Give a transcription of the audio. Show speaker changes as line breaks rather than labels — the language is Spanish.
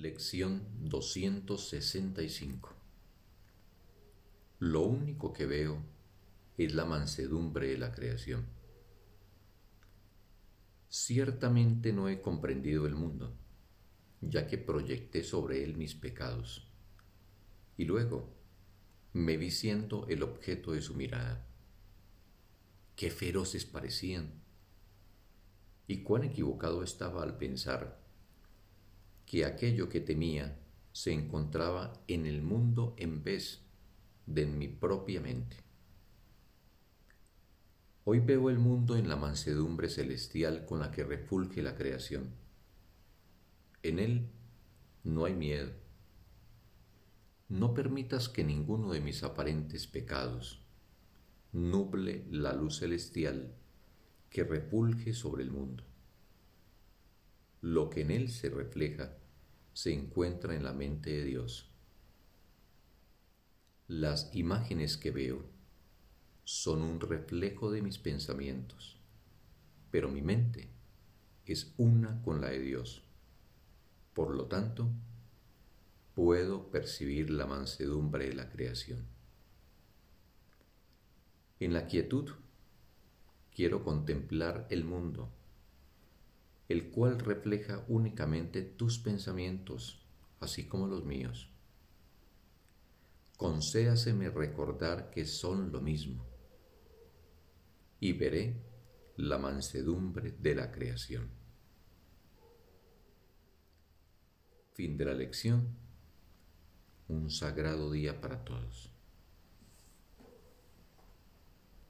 Lección 265 Lo único que veo es la mansedumbre de la creación. Ciertamente no he comprendido el mundo, ya que proyecté sobre él mis pecados, y luego me vi siendo el objeto de su mirada. Qué feroces parecían, y cuán equivocado estaba al pensar que aquello que temía se encontraba en el mundo en vez de en mi propia mente. Hoy veo el mundo en la mansedumbre celestial con la que refulge la creación. En él no hay miedo. No permitas que ninguno de mis aparentes pecados nuble la luz celestial que refulge sobre el mundo. Lo que en él se refleja se encuentra en la mente de Dios. Las imágenes que veo son un reflejo de mis pensamientos, pero mi mente es una con la de Dios. Por lo tanto, puedo percibir la mansedumbre de la creación. En la quietud quiero contemplar el mundo el cual refleja únicamente tus pensamientos, así como los míos. Concédaseme recordar que son lo mismo, y veré la mansedumbre de la creación. Fin de la lección. Un sagrado día para todos.